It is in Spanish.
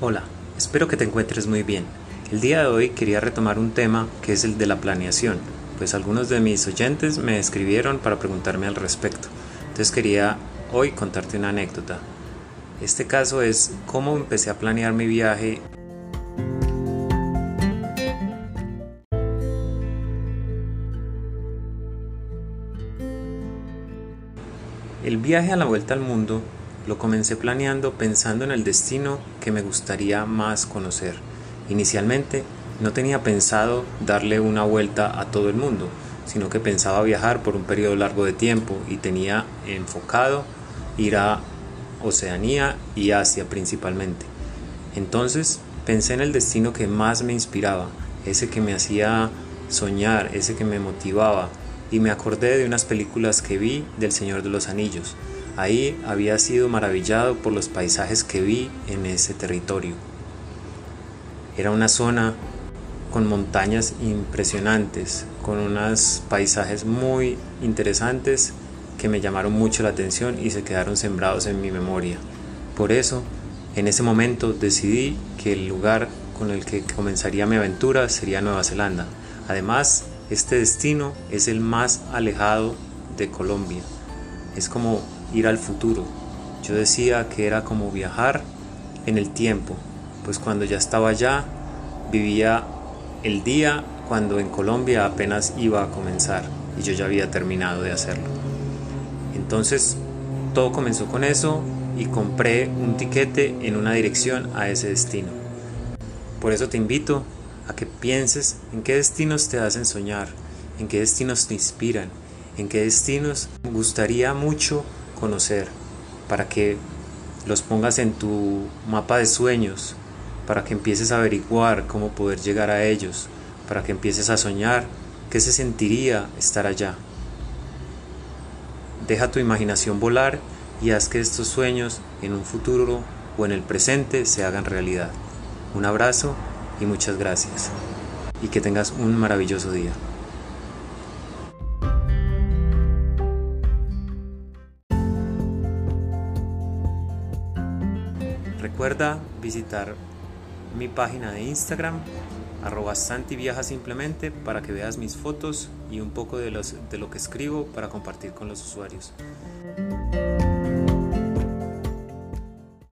Hola, espero que te encuentres muy bien. El día de hoy quería retomar un tema que es el de la planeación, pues algunos de mis oyentes me escribieron para preguntarme al respecto. Entonces quería hoy contarte una anécdota. Este caso es cómo empecé a planear mi viaje El viaje a la vuelta al mundo lo comencé planeando pensando en el destino que me gustaría más conocer. Inicialmente no tenía pensado darle una vuelta a todo el mundo, sino que pensaba viajar por un periodo largo de tiempo y tenía enfocado ir a Oceanía y Asia principalmente. Entonces pensé en el destino que más me inspiraba, ese que me hacía soñar, ese que me motivaba, y me acordé de unas películas que vi del Señor de los Anillos, Ahí había sido maravillado por los paisajes que vi en ese territorio. Era una zona con montañas impresionantes, con unos paisajes muy interesantes que me llamaron mucho la atención y se quedaron sembrados en mi memoria. Por eso, en ese momento decidí que el lugar con el que comenzaría mi aventura sería Nueva Zelanda. Además, este destino es el más alejado de Colombia. Es como ir al futuro. Yo decía que era como viajar en el tiempo, pues cuando ya estaba allá, vivía el día cuando en Colombia apenas iba a comenzar y yo ya había terminado de hacerlo. Entonces todo comenzó con eso y compré un tiquete en una dirección a ese destino. Por eso te invito a que pienses en qué destinos te hacen soñar, en qué destinos te inspiran, en qué destinos gustaría mucho conocer, para que los pongas en tu mapa de sueños, para que empieces a averiguar cómo poder llegar a ellos, para que empieces a soñar qué se sentiría estar allá. Deja tu imaginación volar y haz que estos sueños en un futuro o en el presente se hagan realidad. Un abrazo y muchas gracias. Y que tengas un maravilloso día. Recuerda visitar mi página de Instagram, arroba Santi Viaja simplemente, para que veas mis fotos y un poco de lo que escribo para compartir con los usuarios.